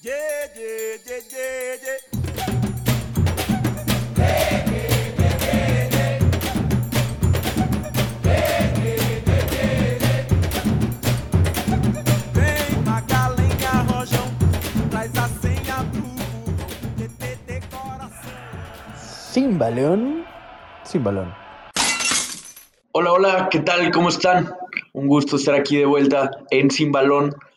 Sin balón, sin balón. Hola, hola, ¿qué tal? ¿Cómo están? Un gusto estar aquí de vuelta en Sin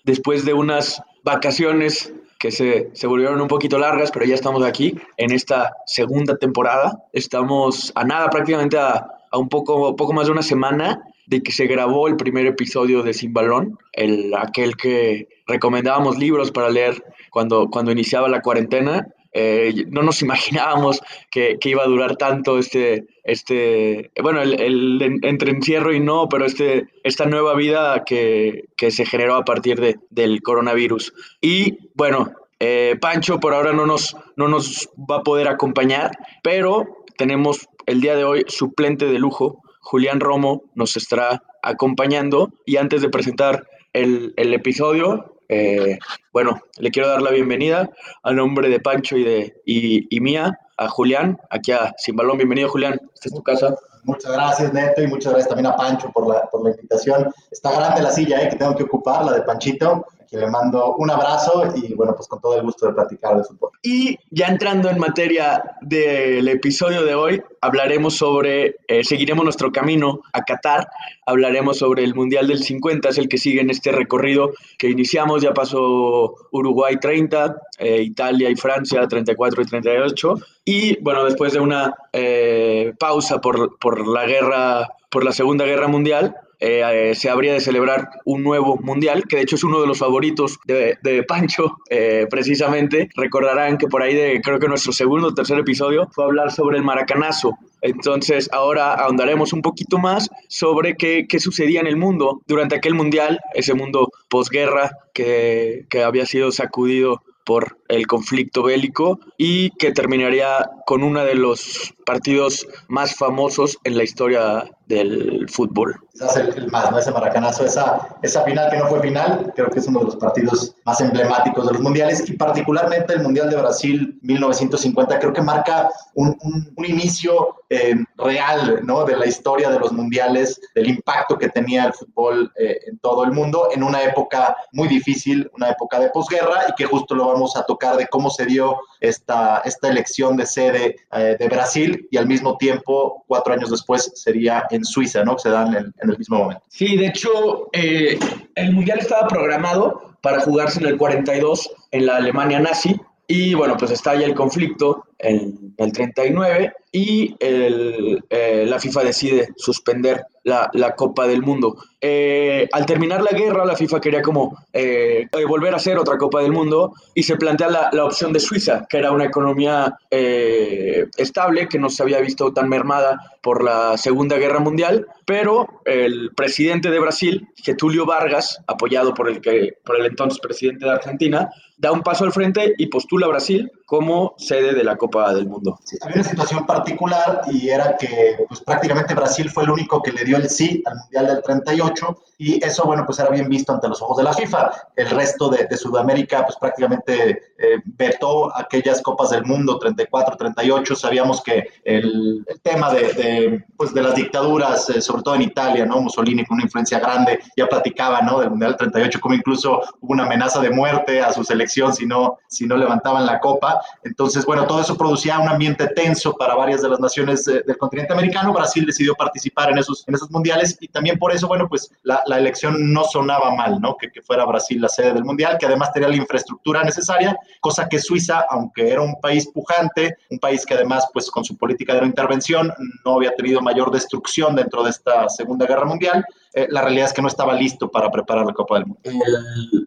después de unas vacaciones que se, volvieron un poquito largas, pero ya estamos aquí en esta segunda temporada. Estamos a nada, prácticamente a, a un poco, poco más de una semana de que se grabó el primer episodio de Sin Balón, el, aquel que recomendábamos libros para leer cuando, cuando iniciaba la cuarentena. Eh, no nos imaginábamos que, que, iba a durar tanto este, este bueno, el, el, entre encierro y no, pero este, esta nueva vida que, que se generó a partir de, del coronavirus. Y bueno, eh, Pancho por ahora no nos, no nos va a poder acompañar, pero tenemos el día de hoy suplente de lujo. Julián Romo nos estará acompañando y antes de presentar el, el episodio, eh, bueno, le quiero dar la bienvenida a nombre de Pancho y de y, y mía a Julián, aquí a Sin Balón. Bienvenido, Julián. Esta es tu casa. Muchas gracias, Neto, y muchas gracias también a Pancho por la, por la invitación. Está grande la silla eh, que tengo que ocupar, la de Panchito. Le mando un abrazo y, bueno, pues con todo el gusto de platicar de fútbol. Y ya entrando en materia del episodio de hoy, hablaremos sobre, eh, seguiremos nuestro camino a Qatar, hablaremos sobre el Mundial del 50, es el que sigue en este recorrido que iniciamos, ya pasó Uruguay 30, eh, Italia y Francia 34 y 38, y bueno, después de una eh, pausa por, por la guerra, por la Segunda Guerra Mundial, eh, se habría de celebrar un nuevo mundial, que de hecho es uno de los favoritos de, de Pancho, eh, precisamente. Recordarán que por ahí de, creo que nuestro segundo o tercer episodio fue hablar sobre el maracanazo. Entonces ahora ahondaremos un poquito más sobre qué, qué sucedía en el mundo durante aquel mundial, ese mundo posguerra que, que había sido sacudido por el conflicto bélico y que terminaría con uno de los partidos más famosos en la historia del fútbol. Quizás el, el, más, ¿no? Ese maracanazo, esa, esa final que no fue final, creo que es uno de los partidos más emblemáticos de los mundiales y particularmente el Mundial de Brasil 1950, creo que marca un, un, inicio eh, real ¿no? de la historia de los mundiales, del impacto que tenía el fútbol eh, en todo el mundo en una época muy difícil, una época de posguerra y que justo lo vamos a tocar de cómo se dio esta, esta elección de sede eh, de Brasil y al mismo tiempo, cuatro años después, sería en Suiza, ¿no? Se dan en, en el mismo momento. Sí, de hecho, eh, el Mundial estaba programado para jugarse en el 42 en la Alemania nazi y bueno, pues estalla el conflicto en el 39 y eh, la FIFA decide suspender la, la Copa del Mundo. Eh, al terminar la guerra, la FIFA quería como eh, volver a hacer otra Copa del Mundo y se plantea la, la opción de Suiza, que era una economía estable, que no se había visto tan mermada por la Segunda Guerra Mundial, pero el presidente de Brasil, Getulio Vargas, apoyado por el, que, por el entonces presidente de Argentina, da un paso al frente y postula a Brasil como sede de la Copa del Mundo. Había una situación particular y era que pues, prácticamente Brasil fue el único que le dio el sí al Mundial del 38 y eso, bueno, pues era bien visto ante los ojos de la FIFA. El resto de, de Sudamérica, pues prácticamente eh, vetó aquellas Copas del Mundo 34, 38. Sabíamos que el, el tema de, de, pues, de las dictaduras, eh, sobre todo en Italia, ¿no? Mussolini con una influencia grande, ya platicaba, ¿no? Del Mundial 38, como incluso hubo una amenaza de muerte a su selección si no, si no levantaban la copa. Entonces, bueno, todo eso producía un ambiente tenso para varias de las naciones eh, del continente americano. Brasil decidió participar en esos, en esos mundiales y también por eso, bueno, pues la, la elección no sonaba mal, ¿no? Que, fuera Brasil la sede del mundial, que además tenía la infraestructura necesaria, cosa que Suiza, aunque era un país pujante, un país que además, pues con su política de no intervención, no había tenido mayor destrucción dentro de esta Segunda Guerra Mundial, eh, la realidad es que no estaba listo para preparar la Copa del Mundo.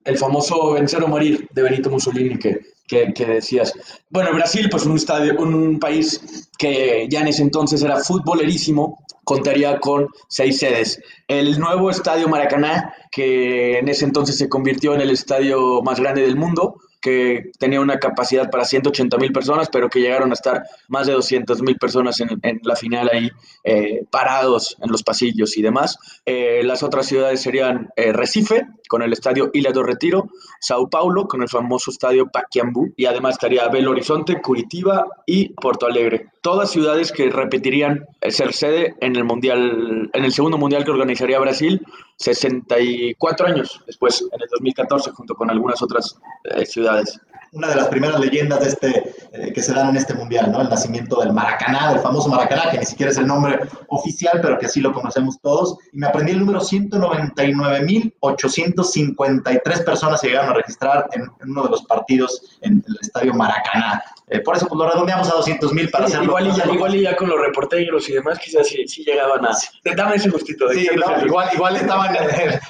El, famoso vencer o morir de Benito Mussolini que, que, que, decías. Bueno, Brasil, pues un, estadio, un país que ya en ese entonces era futbolerísimo, contaría con seis sedes. El nuevo estadio Maracaná, que en ese entonces se convirtió en el estadio más grande del mundo, que tenía una capacidad para 180 mil personas, pero que llegaron a estar más de 200 mil personas en, la final ahí eh, parados en los pasillos y demás. Eh, las otras ciudades serían eh, Recife, con el estadio Ilha do Retiro, Sao Paulo, con el famoso estadio Paquiambú, y además estaría Belo Horizonte, Curitiba y Porto Alegre. Todas ciudades que repetirían ser sede en el mundial, en el segundo mundial que organizaría Brasil 64 años después, en el 2014, junto con algunas otras eh, ciudades una de las primeras leyendas de este, eh, que se dan en este mundial, ¿no? El nacimiento del Maracaná, del famoso Maracaná, que ni siquiera es el nombre oficial, pero que sí lo conocemos todos. Y me aprendí el número 199.853 personas se llegaron a registrar en, uno de los partidos en el estadio Maracaná. Eh, por eso pues, lo redondeamos a 200 mil para hacerlo. Igual y, ya, igual y ya con los reporteros y demás, quizás sí, sí llegaban a... Dame ese gustito. sí, igual, igual estaban eh,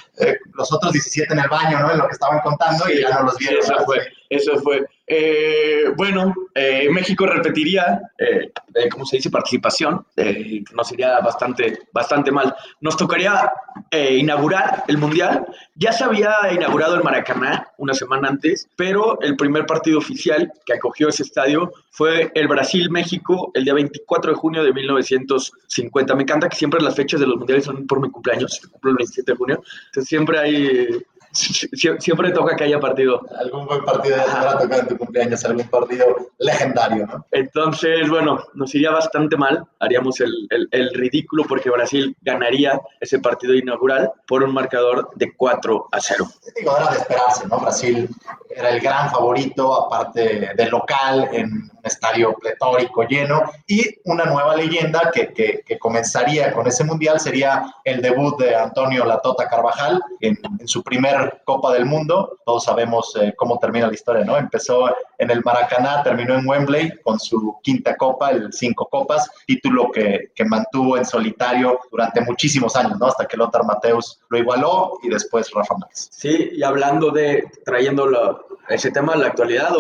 los otros 17 en el baño, ¿no? En lo que estaban contando y ya no los vieron. Eso fue. Eso fue. Eh, bueno, eh, México repetiría, eh, ¿cómo se dice? Participación. nos iría bastante, bastante mal. Nos tocaría inaugurar el Mundial. Ya se había inaugurado el Maracaná una semana antes, pero el primer partido oficial que acogió ese estadio fue el Brasil-México el día 24 de junio de 1950. Me encanta que siempre las fechas de los mundiales son por mi cumpleaños, cumplo el 27 de junio. Siempre hay siempre toca que haya partido. Algún buen partido de tocar en tu cumpleaños, algún partido legendario, ¿no? Entonces, bueno, nos iría bastante mal, haríamos el, el, ridículo porque Brasil ganaría ese partido inaugural por un marcador de 4 a 0. Digo, era de esperarse, ¿no? Brasil era el gran favorito, aparte del local, en un estadio pletórico lleno, y una nueva leyenda que, que, que comenzaría con ese mundial sería el debut de Antonio Latota Carvajal en, en su primer Copa del Mundo. Todos sabemos eh, cómo termina la historia, ¿no? Empezó en el Maracaná, terminó en Wembley con su quinta copa, el cinco copas, título que, que mantuvo en solitario durante muchísimos años, ¿no? Hasta que Lothar Mateus lo igualó y después Rafa Márquez. Sí, y hablando de, trayendo ese tema a la actualidad,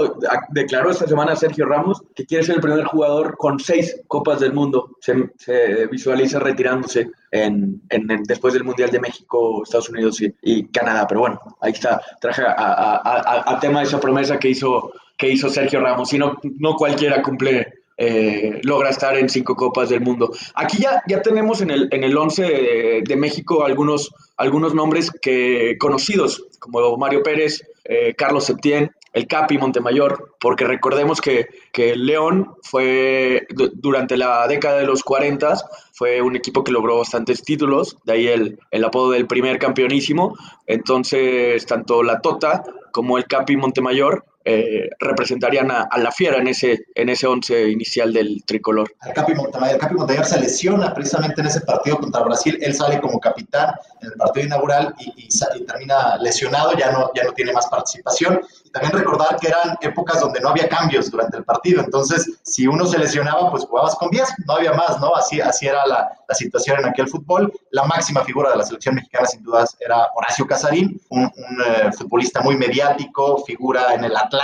declaró esta semana Sergio Ramos que quiere ser el primer jugador con seis copas del mundo. Se, se visualiza retirándose en, después del Mundial de México, Estados Unidos y, Canadá. Pero bueno, ahí está, traje a, tema de esa promesa que hizo, que hizo Sergio Ramos. Y no, no cualquiera cumple eh, logra estar en cinco copas del mundo. Aquí ya, ya tenemos en el, en el once de, México algunos, algunos nombres que, conocidos, como Mario Pérez, eh, Carlos Septién, el Capi Montemayor, porque recordemos que, que León fue durante la década de los 40 fue un equipo que logró bastantes títulos, de ahí el, el apodo del primer campeonísimo. Entonces, tanto la Tota como el Capi Montemayor eh, representarían a, la fiera en ese, en ese once inicial del tricolor. El Capi Montemayor, Capi Montemayor se lesiona precisamente en ese partido contra Brasil, él sale como capitán en el partido inaugural y, termina lesionado, ya no, ya no tiene más participación. También recordar que eran épocas donde no había cambios durante el partido, entonces si uno se lesionaba, pues jugabas con 10, no había más, ¿no? Así, así era la, la situación en aquel fútbol. La máxima figura de la selección mexicana sin dudas era Horacio Casarín, un, eh, futbolista muy mediático, figura en el Atlántico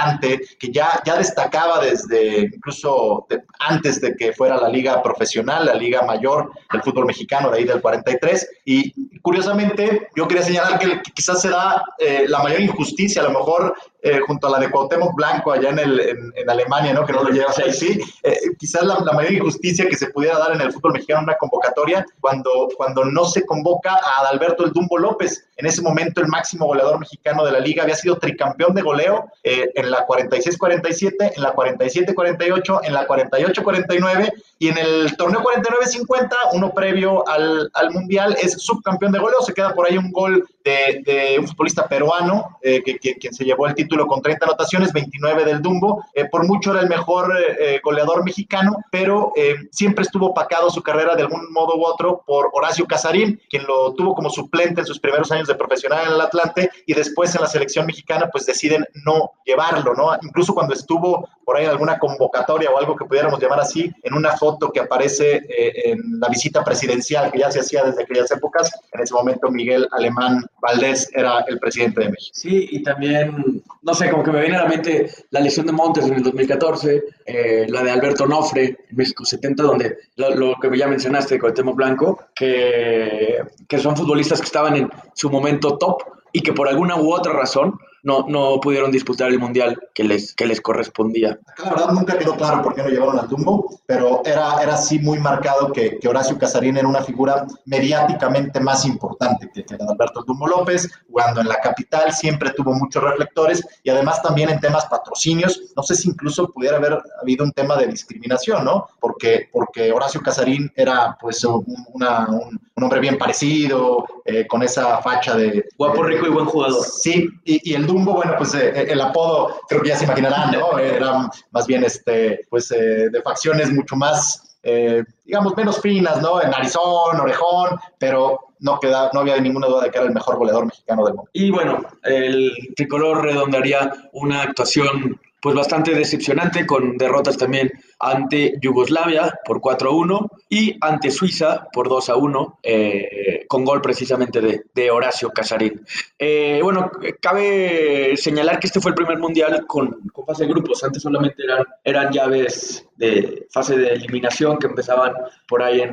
que ya, ya destacaba desde incluso antes de que fuera la liga profesional, la liga mayor del fútbol mexicano, de ahí del 43. Y curiosamente, yo quería señalar que, quizás se da eh, la mayor injusticia, a lo mejor eh, junto a la de Cuauhtémoc Blanco allá en, el, en, Alemania, ¿no? que no lo lleva ahí, sí, eh, quizás la, mayor injusticia que se pudiera dar en el fútbol mexicano en una convocatoria cuando, cuando no se convoca a Adalberto el Dumbo López, en ese momento el máximo goleador mexicano de la liga, había sido tricampeón de goleo eh, en la 46-47, en la 47-48, en la 48-49 y en el torneo 49-50, uno previo al, al, Mundial, es subcampeón de goleo, se queda por ahí un gol de, un futbolista peruano, que, que, quien se llevó el título con 30 anotaciones, 29 del Dumbo. Eh, por mucho era el mejor eh, eh, goleador mexicano, pero siempre estuvo opacado su carrera de algún modo u otro por Horacio Casarín, quien lo tuvo como suplente en sus primeros años de profesional en el Atlante y después en la selección mexicana pues deciden no llevarlo, ¿no? Incluso cuando estuvo por ahí en alguna convocatoria o algo que pudiéramos llamar así, en una foto que aparece en la visita presidencial que ya se hacía desde aquellas épocas, en ese momento Miguel Alemán Valdés era el presidente de México. Sí, y también no sé, como que me viene a la mente la lesión de Montes en el 2014, eh, la de Alberto Nofre en México 70, donde lo, que ya mencionaste con el tema blanco, que, que son futbolistas que estaban en su momento top y que por alguna u otra razón no, no pudieron disputar el mundial que les, que les correspondía. la verdad nunca quedó claro por qué no llevaron al Dumbo, pero era, era así muy marcado que, que Horacio Casarín era una figura mediáticamente más importante que, que Alberto Dumbo López, jugando en la capital, siempre tuvo muchos reflectores y además también en temas patrocinios, no sé si incluso pudiera haber habido un tema de discriminación, ¿no? Porque, porque Horacio Casarín era pues un, una, un, hombre bien parecido, eh, con esa facha de... Guapo, rico y buen jugador. Sí, y, y el Dumbo, bueno, pues eh, el apodo, creo que ya se imaginarán, ¿no? Era más bien, este, pues, eh, de facciones mucho más, eh, digamos, menos finas, ¿no? En narizón, orejón, pero no, queda, no había ninguna duda de que era el mejor goleador mexicano del mundo. Y bueno, el tricolor redondearía una actuación pues bastante decepcionante con derrotas también ante Yugoslavia por 4-1 y ante Suiza por 2-1 eh, con gol precisamente de, de Horacio Casarín. Eh, bueno, cabe señalar que este fue el primer mundial con, con, fase de grupos, antes solamente eran, eran llaves de fase de eliminación que empezaban por ahí en,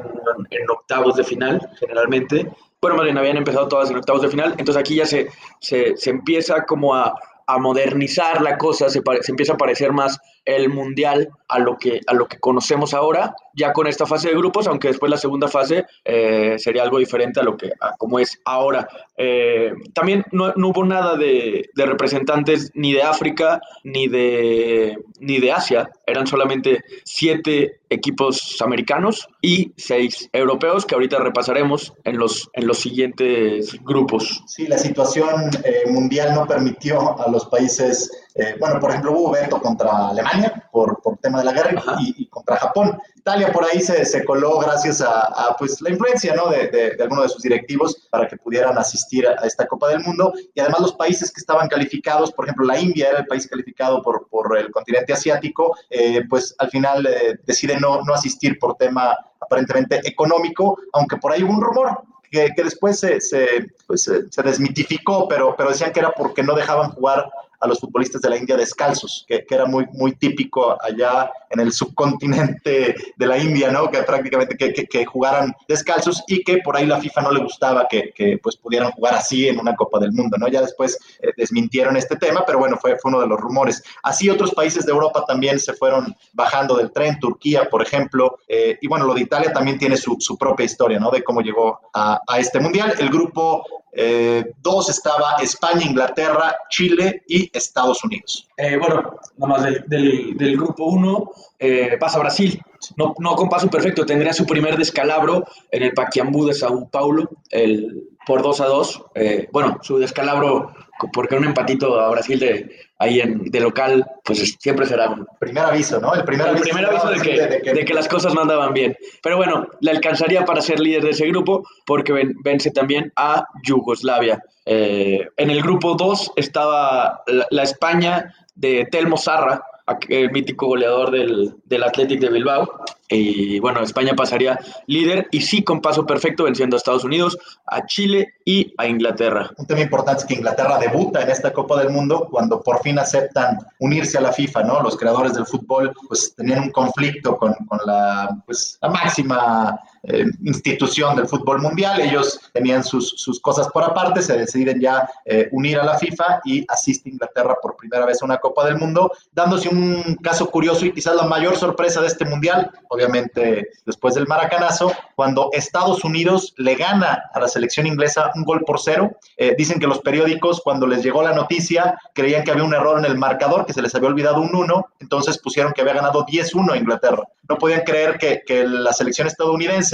en octavos de final generalmente. Bueno, más bien habían empezado todas en octavos de final, entonces aquí ya se, se, se empieza como a, a modernizar la cosa, se, se, empieza a parecer más el mundial a lo, que, a lo que conocemos ahora, ya con esta fase de grupos, aunque después la segunda fase eh, sería algo diferente a lo que a como es ahora. Eh, también no, no, hubo nada de, de, representantes ni de África ni de, ni de Asia, eran solamente siete equipos americanos y seis europeos que ahorita repasaremos en los, en los siguientes grupos. Sí, la situación eh, mundial no permitió a los países, eh, bueno, por ejemplo, hubo veto contra Alemania por, por tema de la guerra y, y, contra Japón. Italia por ahí se, se coló gracias a, a, pues, la influencia ¿no? de, de, de algunos de sus directivos para que pudieran asistir a, esta Copa del Mundo. Y además los países que estaban calificados, por ejemplo, la India era el país calificado por, por el continente asiático, eh, pues al final eh, deciden no, no asistir por tema aparentemente económico, aunque por ahí hubo un rumor que, que después se, se, pues, se, se, desmitificó, pero, pero decían que era porque no dejaban jugar a los futbolistas de la India descalzos, que, era muy, muy típico allá en el subcontinente de la India, ¿no? Que prácticamente que, que, que jugaran descalzos y que por ahí la FIFA no le gustaba que, pues pudieran jugar así en una Copa del Mundo, ¿no? Ya después eh, desmintieron este tema, pero bueno, fue, fue uno de los rumores. Así otros países de Europa también se fueron bajando del tren, Turquía, por ejemplo, eh, y bueno, lo de Italia también tiene su, su propia historia, ¿no? De cómo llegó a, a este mundial. El grupo eh, dos estaba España, Inglaterra, Chile y Estados Unidos. Eh, bueno, nada más del, del, grupo 1 eh, pasa Brasil. No, no con paso perfecto, tendría su primer descalabro en el Paquiambú de Sao Paulo el, por 2 a 2. Eh, bueno, su descalabro, porque un empatito a Brasil de, ahí en, de local, pues siempre será un primer aviso, ¿no? El primer, el aviso, primer aviso de, que, de, que, de, que, las cosas no andaban bien. Pero bueno, le alcanzaría para ser líder de ese grupo porque ven, vence también a Yugoslavia. Eh, en el grupo 2 estaba la, la, España de Telmo Zarra, el mítico goleador del, del Athletic de Bilbao. Y bueno, España pasaría líder y sí con paso perfecto venciendo a Estados Unidos, a Chile y a Inglaterra. Un tema importante es que Inglaterra debuta en esta Copa del Mundo cuando por fin aceptan unirse a la FIFA, ¿no? Los creadores del fútbol pues tenían un conflicto con, con la, pues, la máxima eh, institución del fútbol mundial, ellos tenían sus, sus cosas por aparte, se deciden ya eh, unir a la FIFA y asiste Inglaterra por primera vez a una Copa del Mundo, dándose un caso curioso y quizás la mayor sorpresa de este mundial, obviamente después del maracanazo, cuando Estados Unidos le gana a la selección inglesa un gol por cero. Eh, dicen que los periódicos, cuando les llegó la noticia, creían que había un error en el marcador, que se les había olvidado un 1, entonces pusieron que había ganado 10-1 a Inglaterra. No podían creer que, que la selección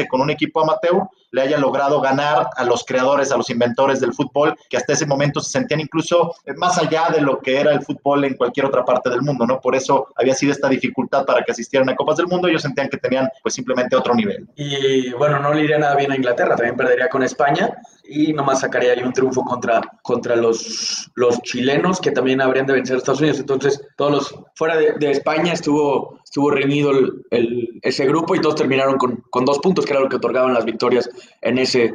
con un equipo amateur, le haya logrado ganar a los creadores, a los inventores del fútbol, que hasta ese momento se sentían incluso más allá de lo que era el fútbol en cualquier otra parte del mundo, ¿no? Por eso había sido esta dificultad para que asistieran a Copas del Mundo, ellos sentían que tenían pues simplemente otro nivel. Y bueno, no le iría nada bien a Inglaterra, también perdería con España y nomás sacaría ahí un triunfo contra, contra los, los chilenos que también habrían de vencer a Estados Unidos. Entonces, todos los fuera de, de España estuvo, estuvo reñido el, el, ese grupo y todos terminaron con, con dos puntos, que era lo que otorgaban las victorias en ese,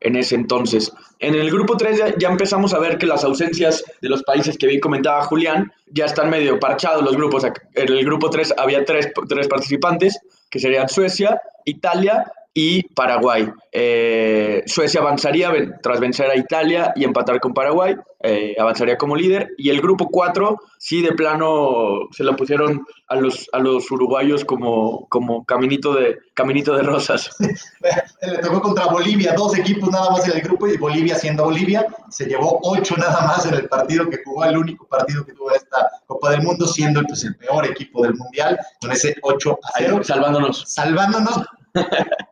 en ese entonces. En el grupo 3 ya, ya, empezamos a ver que las ausencias de los países que bien comentaba Julián ya están medio parchados los grupos. En el grupo 3 había tres, tres participantes, que serían Suecia, Italia y Paraguay. Eh, Suecia avanzaría tras vencer a Italia y empatar con Paraguay, eh, avanzaría como líder. Y el grupo 4, sí, de plano se la pusieron a los, a los uruguayos como, como caminito, de, caminito de rosas. Le tocó contra Bolivia, dos equipos nada más en el grupo y Bolivia siendo Bolivia, se llevó ocho nada más en el partido que jugó, el único partido que tuvo esta Copa del Mundo, siendo pues, el peor equipo del Mundial, con ese 8 a 0. salvándonos. Salvándonos,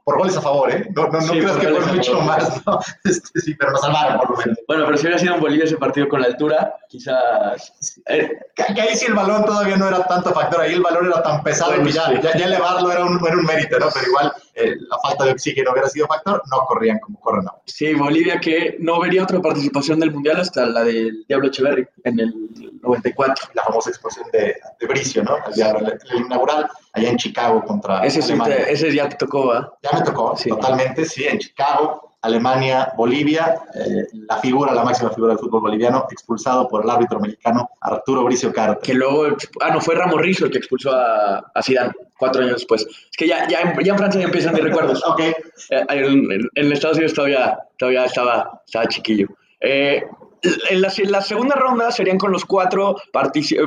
por goles a favor, ¿eh? No, no, no creas que por mucho más, ¿no? Este, sí, pero nos salvaron por lo menos. Bueno, pero si hubiera sido en Bolivia ese partido con la altura, quizás... Eh, que, ahí sí el balón todavía no era tanto factor, ahí el balón era tan pesado que ya, ya, elevarlo era un, era un mérito, ¿no? Pero igual eh, la falta de oxígeno hubiera sido factor, no corrían como corren ahora. Sí, Bolivia que no vería otra participación del Mundial hasta la del Diablo Echeverri en el 94. La famosa explosión de, de Bricio, ¿no? El, Diablo, el, inaugural allá en Chicago contra ese, ese ya te tocó, ¿ah? Ya me tocó, totalmente, sí, en Chicago. Alemania, Bolivia, eh, la figura, la máxima figura del fútbol boliviano, expulsado por el árbitro mexicano Arturo Bricio Carter. Que luego, ah, no, fue Ramos Rizzo el que expulsó a, a Zidane cuatro años después. Es que ya, ya, en, ya en Francia ya empiezan mis recuerdos. ok. Eh, en, en, Estados Unidos todavía, todavía estaba, estaba chiquillo. Eh, en la, en la, segunda ronda serían con los cuatro,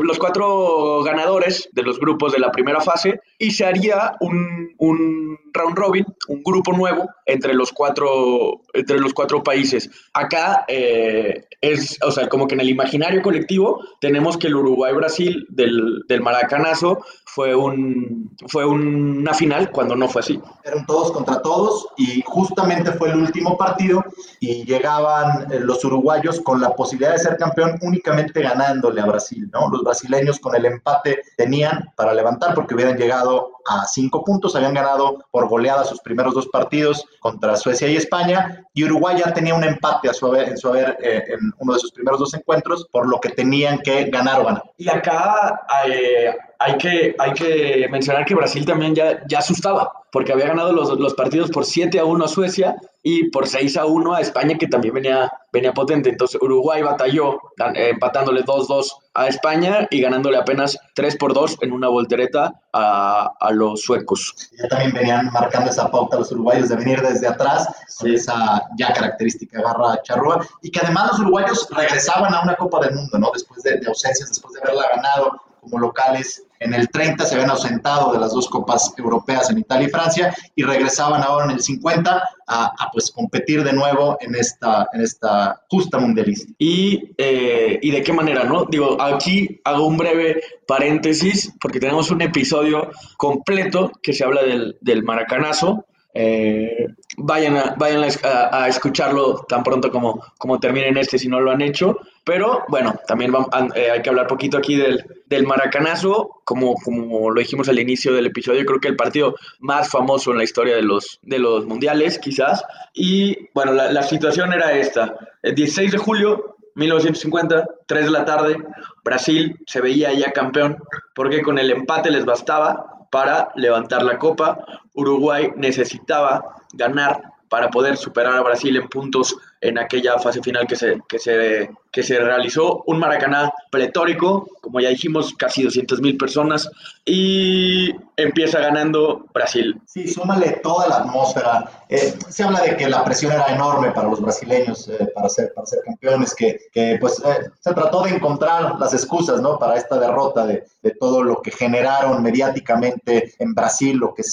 los cuatro ganadores de los grupos de la primera fase y se haría un, un round robin, un grupo nuevo entre los cuatro, entre los cuatro países. Acá eh, es, o sea, como que en el imaginario colectivo tenemos que el Uruguay-Brasil del, del Maracanazo fue, un, fue una final cuando no fue así. Eran todos contra todos y justamente fue el último partido y llegaban eh, los uruguayos con la posibilidad de ser campeón únicamente ganándole a Brasil, ¿no? Los brasileños con el empate tenían para levantar porque hubieran llegado a cinco puntos, habían ganado por goleada sus primeros dos partidos contra Suecia y España, y Uruguay ya tenía un empate a su haber, en su haber eh, uno de sus primeros dos encuentros, por lo que tenían que ganar o ganar. Y acá eh, hay, que, hay que mencionar que Brasil también ya, ya asustaba, porque había ganado los, los partidos por 7 a 1 a Suecia y por 6 a 1 a España, que también venía, venía potente. Entonces Uruguay batalló eh, empatándole 2-2 a España y ganándole apenas 3 por 2 en una voltereta a, a los suecos. Ya también venían marcando esa pauta los uruguayos de venir desde atrás, sí. con esa ya característica garra charrúa, y que además los uruguayos regresaban a una Copa del Mundo, ¿no? Después de, de ausencias, después de haberla ganado como locales. En el 30 se habían ausentado de las dos copas europeas en Italia y Francia y regresaban ahora en el 50 a, pues competir de nuevo en esta, en esta justa mundialista. Y, eh, ¿Y de qué manera, no? Digo, aquí hago un breve paréntesis porque tenemos un episodio completo que se habla del, del maracanazo. Eh, vayan a, vayan a, escucharlo tan pronto como, como terminen este si no lo han hecho. Pero bueno, también eh, hay que hablar poquito aquí del, del maracanazo, como, como lo dijimos al inicio del episodio, creo que el partido más famoso en la historia de los, de los mundiales, quizás. Y bueno, la, la situación era esta. El 16 de julio 1950, 3 de la tarde, Brasil se veía ya campeón porque con el empate les bastaba para levantar la copa. Uruguay necesitaba ganar para poder superar a Brasil en puntos en aquella fase final que se, que se, que se realizó. Un Maracaná pletórico, como ya dijimos, casi 200 mil personas, y empieza ganando Brasil. Sí, súmale toda la atmósfera. Eh, se habla de que la presión era enorme para los brasileños eh, para, ser, para ser campeones, que, que pues eh, se trató de encontrar las excusas ¿no? para esta derrota de, de, todo lo que generaron mediáticamente en Brasil, lo que,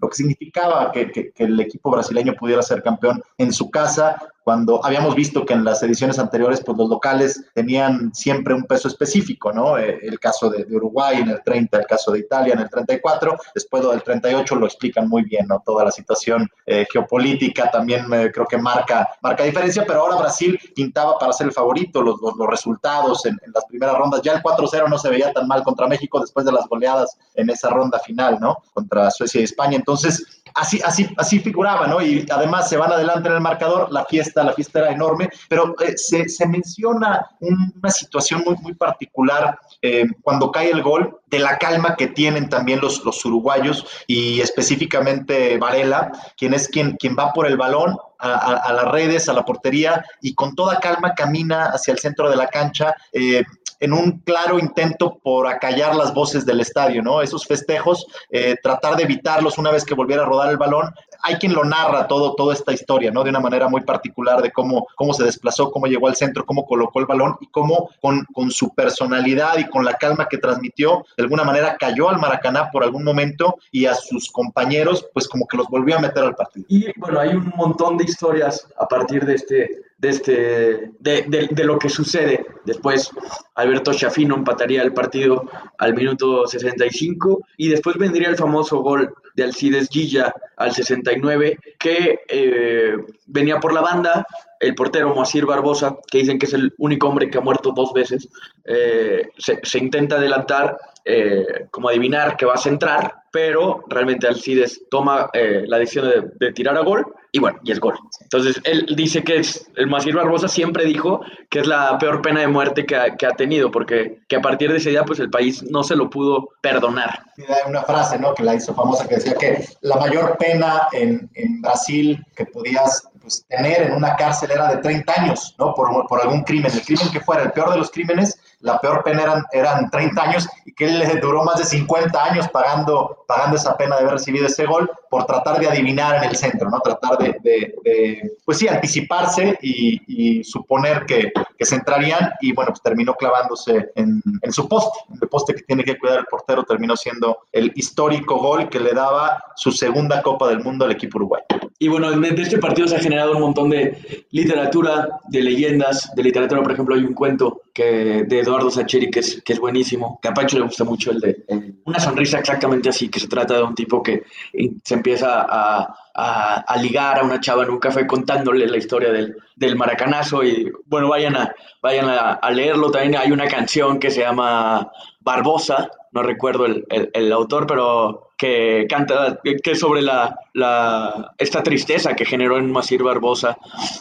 lo que significaba que, que, que el equipo brasileño pudiera ser campeón en su casa cuando habíamos visto que en las ediciones anteriores, pues los locales tenían siempre un peso específico, ¿no? Eh, el caso de, Uruguay en el 30, el caso de Italia en el 34, después del 38 lo explican muy bien, ¿no? Toda la situación eh, geopolítica también eh, creo que marca, marca diferencia, pero ahora Brasil pintaba para ser el favorito, los, los, resultados en, las primeras rondas, ya el 4-0 no se veía tan mal contra México después de las goleadas en esa ronda final, ¿no? Contra Suecia y España, entonces así, así, así figuraba, ¿no? Y además se van adelante en el marcador, la fiesta, la fiesta era enorme, pero eh, se, menciona un, una situación muy, muy particular eh, cuando cae el gol, de la calma que tienen también los, los uruguayos y específicamente Varela, quien es quien, quien va por el balón, a, a, a, las redes, a la portería y con toda calma camina hacia el centro de la cancha. Eh, en un claro intento por acallar las voces del estadio, ¿no? Esos festejos, eh, tratar de evitarlos una vez que volviera a rodar el balón, hay quien lo narra todo, toda esta historia, ¿no? De una manera muy particular de cómo, cómo se desplazó, cómo llegó al centro, cómo colocó el balón y cómo con, con su personalidad y con la calma que transmitió, de alguna manera cayó al Maracaná por algún momento y a sus compañeros, pues como que los volvió a meter al partido. Y bueno, hay un montón de historias a partir de este de, este, de, de, lo que sucede. Después Alberto Chafino empataría el partido al minuto 65 y después vendría el famoso gol de Alcides Gilla al 69 que eh, venía por la banda, el portero Moacir Barbosa, que dicen que es el único hombre que ha muerto dos veces, eh, se, se, intenta adelantar eh, como adivinar que va a centrar, pero realmente Alcides toma eh, la decisión de, de, tirar a gol y bueno, y es gol. Entonces él dice que es, el Masir Barbosa siempre dijo que es la peor pena de muerte que ha, que ha, tenido, porque que a partir de ese día pues el país no se lo pudo perdonar. Hay una frase, ¿no? Que la hizo famosa que decía que la mayor pena en, en Brasil que podías pues, tener en una cárcel era de 30 años, ¿no? Por, por algún crimen, el crimen que fuera, el peor de los crímenes, la peor pena eran, eran 30 años y que él le duró más de 50 años pagando, pagando esa pena de haber recibido ese gol por tratar de adivinar en el centro, ¿no? Tratar de, de, pues sí, anticiparse y, suponer que, que, se entrarían y bueno, pues terminó clavándose en, en su poste, el poste que tiene que cuidar el portero terminó siendo el histórico gol que le daba su segunda Copa del Mundo al equipo uruguayo. Y bueno, de este partido se ha generado un montón de literatura, de leyendas, de literatura, por ejemplo, hay un cuento que de Eduardo Sacheri que es, que es buenísimo, que a Pancho le gusta mucho el de eh, una sonrisa exactamente así, que se trata de un tipo que se empieza a, a, ligar a una chava en un café contándole la historia del, del maracanazo y bueno, vayan, a, vayan a, leerlo, también hay una canción que se llama Barbosa, no recuerdo el, el, autor, pero que canta, que sobre la, la, esta tristeza que generó en Masir Barbosa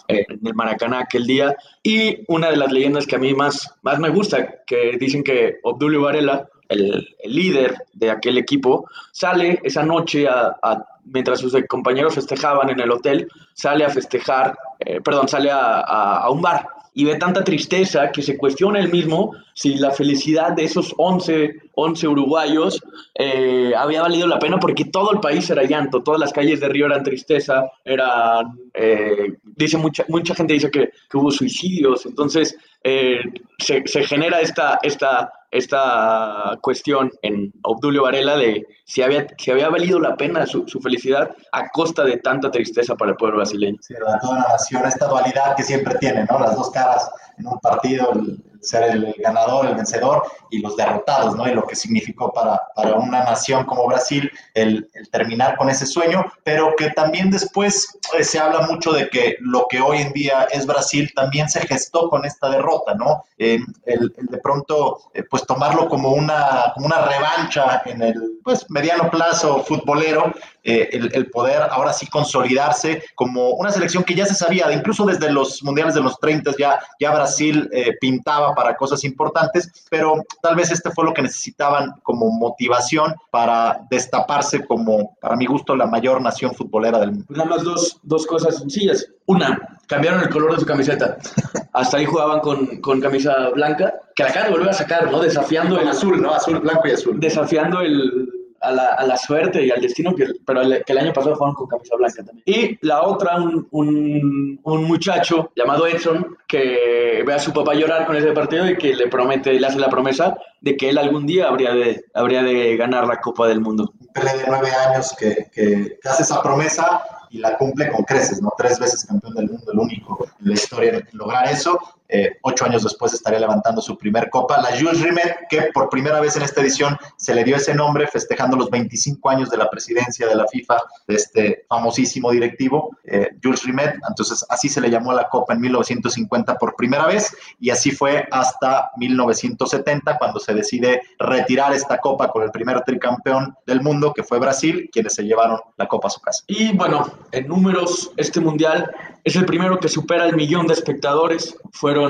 eh, en el Maracaná aquel día. Y una de las leyendas que a mí más, más me gusta, que dicen que Obdulio Varela, el, el líder de aquel equipo, sale esa noche a, mientras sus compañeros festejaban en el hotel, sale a festejar, eh, perdón, sale a, a un bar y ve tanta tristeza que se cuestiona él mismo si la felicidad de esos 11, 11 uruguayos eh, había valido la pena porque todo el país era llanto, todas las calles de Río eran tristeza, eran, eh, dice mucha, mucha gente dice que, que hubo suicidios, entonces eh, se, se, genera esta, esta, esta cuestión en Obdulio Varela de si había, si había valido la pena su, su felicidad a costa de tanta tristeza para el pueblo brasileño. Sí, toda la nación, esta dualidad que siempre tiene, ¿no? Las dos caras en un partido, ser el ganador, el vencedor y los derrotados, ¿no? Y lo que significó para, para una nación como Brasil el, el, terminar con ese sueño, pero que también después eh, se habla mucho de que lo que hoy en día es Brasil también se gestó con esta derrota, ¿no? Eh, el, el, de pronto, eh, pues tomarlo como una, como una revancha en el, pues, mediano plazo futbolero, eh, el, el, poder ahora sí consolidarse como una selección que ya se sabía, incluso desde los mundiales de los 30 ya, ya Brasil eh, pintaba para cosas importantes, pero tal vez este fue lo que necesitaban como motivación para destaparse como, para mi gusto, la mayor nación futbolera del mundo. Nada más dos, dos cosas sencillas. Una, cambiaron el color de su camiseta. Hasta ahí jugaban con, con camisa blanca, que la acaban de volver a sacar, ¿no? Desafiando el azul, ¿no? Azul, blanco y azul. Desafiando el, a la, a la, suerte y al destino, que, pero el, que el año pasado fueron con camisa blanca también. Y la otra, un, un, un, muchacho llamado Edson, que ve a su papá llorar con ese partido y que le promete, le hace la promesa de que él algún día habría de, habría de ganar la Copa del Mundo. Un Pelé de nueve años que, que, que hace esa promesa y la cumple con creces, ¿no? Tres veces campeón del mundo, el único en la historia en lograr eso. Eh, ocho años después estaría levantando su primer copa, la Jules Rimet, que por primera vez en esta edición se le dio ese nombre festejando los 25 años de la presidencia de la FIFA, de este famosísimo directivo, eh, Jules Rimet. Entonces, así se le llamó la copa en 1950 por primera vez y así fue hasta 1970 cuando se decide retirar esta copa con el primer tricampeón del mundo, que fue Brasil, quienes se llevaron la copa a su casa. Y bueno, en números, este mundial es el primero que supera el millón de espectadores. Fueron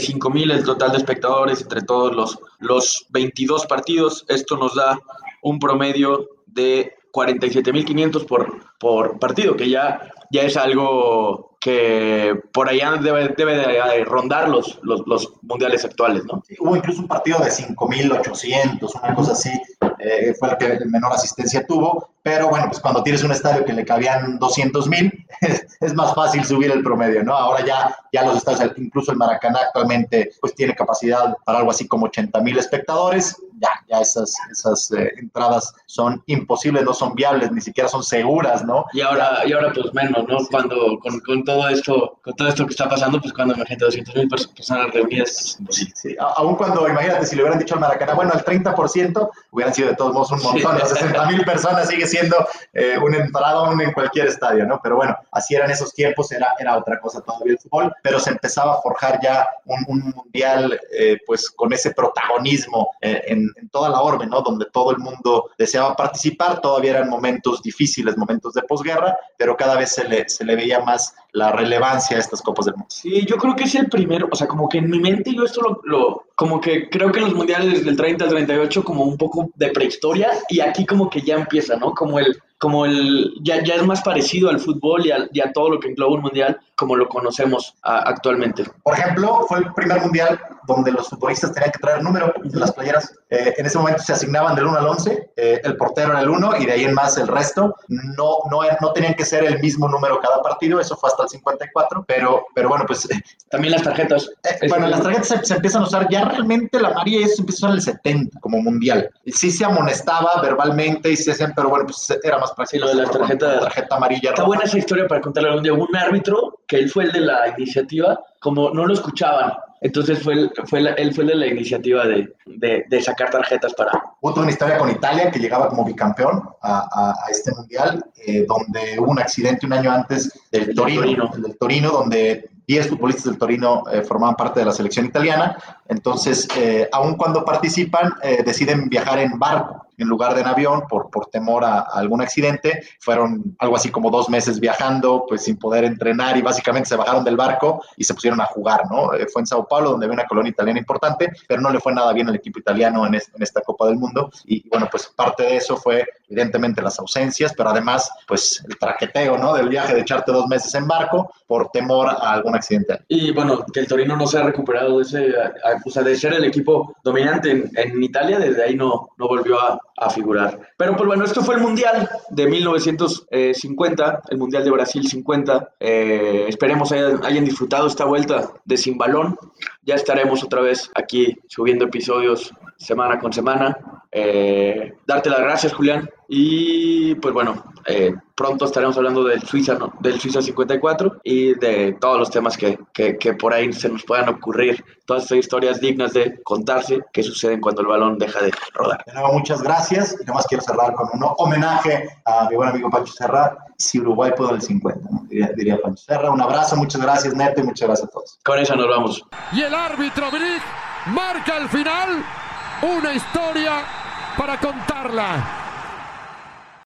cinco mil el total de espectadores entre todos los, los 22 partidos. Esto nos da un promedio de 47.500 por, por partido, que ya, ya es algo que por allá debe, debe de rondar los, los, mundiales actuales, ¿no? Hubo incluso un partido de 5.800, una cosa así, eh, fue el que menor asistencia tuvo, pero bueno, pues cuando tienes un estadio que le cabían 200 mil, es más fácil subir el promedio, ¿no? Ahora ya, ya los estadios, incluso el Maracaná actualmente, pues tiene capacidad para algo así como 80 mil espectadores, ya, ya esas, esas eh, entradas son imposibles, no son viables, ni siquiera son seguras, ¿no? Y ahora, y ahora pues menos, ¿no? Cuando con, con, todo esto, con todo esto que está pasando, pues cuando imagínate 200 mil personas reunidas, sí, sí. Aún cuando, imagínate, si le hubieran dicho al Maracaná, bueno, al 30% hubieran sido de todos modos un montón, sí. 60 mil personas sigue siendo eh, un entradón en cualquier estadio, ¿no? Pero bueno, así eran esos tiempos, era, era otra cosa todavía el fútbol, pero se empezaba a forjar ya un, un mundial, eh, pues con ese protagonismo eh, en, en, toda la orbe, ¿no? Donde todo el mundo deseaba participar, todavía eran momentos difíciles, momentos de posguerra, pero cada vez se le, se le veía más la relevancia a estas Copas del Mundo. Sí, yo creo que es el primero, o sea, como que en mi mente yo esto lo, lo como que creo que los mundiales del 30 al 38 como un poco de prehistoria y aquí como que ya empieza, ¿no? Como el como el ya, ya es más parecido al fútbol y a, y a todo lo que engloba un mundial como lo conocemos a, actualmente. Por ejemplo, fue el primer mundial donde los futbolistas tenían que traer número de las playeras. Eh, en ese momento se asignaban del 1 al 11, eh, el portero era el 1 y de ahí en más el resto. No, no, no tenían que ser el mismo número cada partido, eso fue hasta el 54, pero, pero bueno, pues... También las tarjetas. Eh, bueno, las tarjetas se, se, empiezan a usar, ya realmente la María eso empieza en el 70 como mundial. Sí se amonestaba verbalmente y se hacían, pero bueno, pues era más práctico. Sí, lo de la tarjeta, la tarjeta amarilla. Está buena esa historia para contarle algún día. Un árbitro, que él fue el de la iniciativa, como no lo escuchaban, entonces fue, el, fue la, él fue el de la iniciativa de, de, de, sacar tarjetas para... Hubo una historia con Italia que llegaba como bicampeón a, a, a este mundial, eh, donde hubo un accidente un año antes del Torino, Torino. del Torino, donde 10 futbolistas del Torino eh, formaban parte de la selección italiana. Entonces, eh, aun cuando participan, eh, deciden viajar en barco en lugar de en avión por, por temor a, a, algún accidente. Fueron algo así como dos meses viajando, pues sin poder entrenar y básicamente se bajaron del barco y se pusieron a jugar, ¿no? Eh, fue en Sao Paulo, donde había una colonia italiana importante, pero no le fue nada bien al equipo italiano en, es, esta Copa del Mundo. Y, bueno, pues parte de eso fue evidentemente las ausencias, pero además, pues el traqueteo, ¿no? Del viaje de echarte dos meses en barco por temor a algún accidente. Y bueno, que el Torino no se ha recuperado de ese, sea, de ser el equipo dominante en, en Italia, desde ahí no, no volvió a, a figurar. Pero pues bueno, esto fue el Mundial de 1950, el Mundial de Brasil 50. Eh, esperemos hayan, hayan, disfrutado esta vuelta de Sin Balón. Ya estaremos otra vez aquí subiendo episodios semana con semana. Eh, darte las gracias, Julián. Y pues bueno, eh, pronto estaremos hablando del Suiza, ¿no? del Suiza 54 y de todos los temas que, que, que, por ahí se nos puedan ocurrir. Todas estas historias dignas de contarse que suceden cuando el balón deja de rodar. De nuevo, muchas gracias. Y nomás quiero cerrar con un homenaje a mi buen amigo Pancho Serra. Si Uruguay pudo el 50, ¿no? diría, diría, Pancho Serra. Un abrazo, muchas gracias, Neto, y muchas gracias a todos. Con eso nos vamos. Y el árbitro Brick marca el final. Una historia para contarla.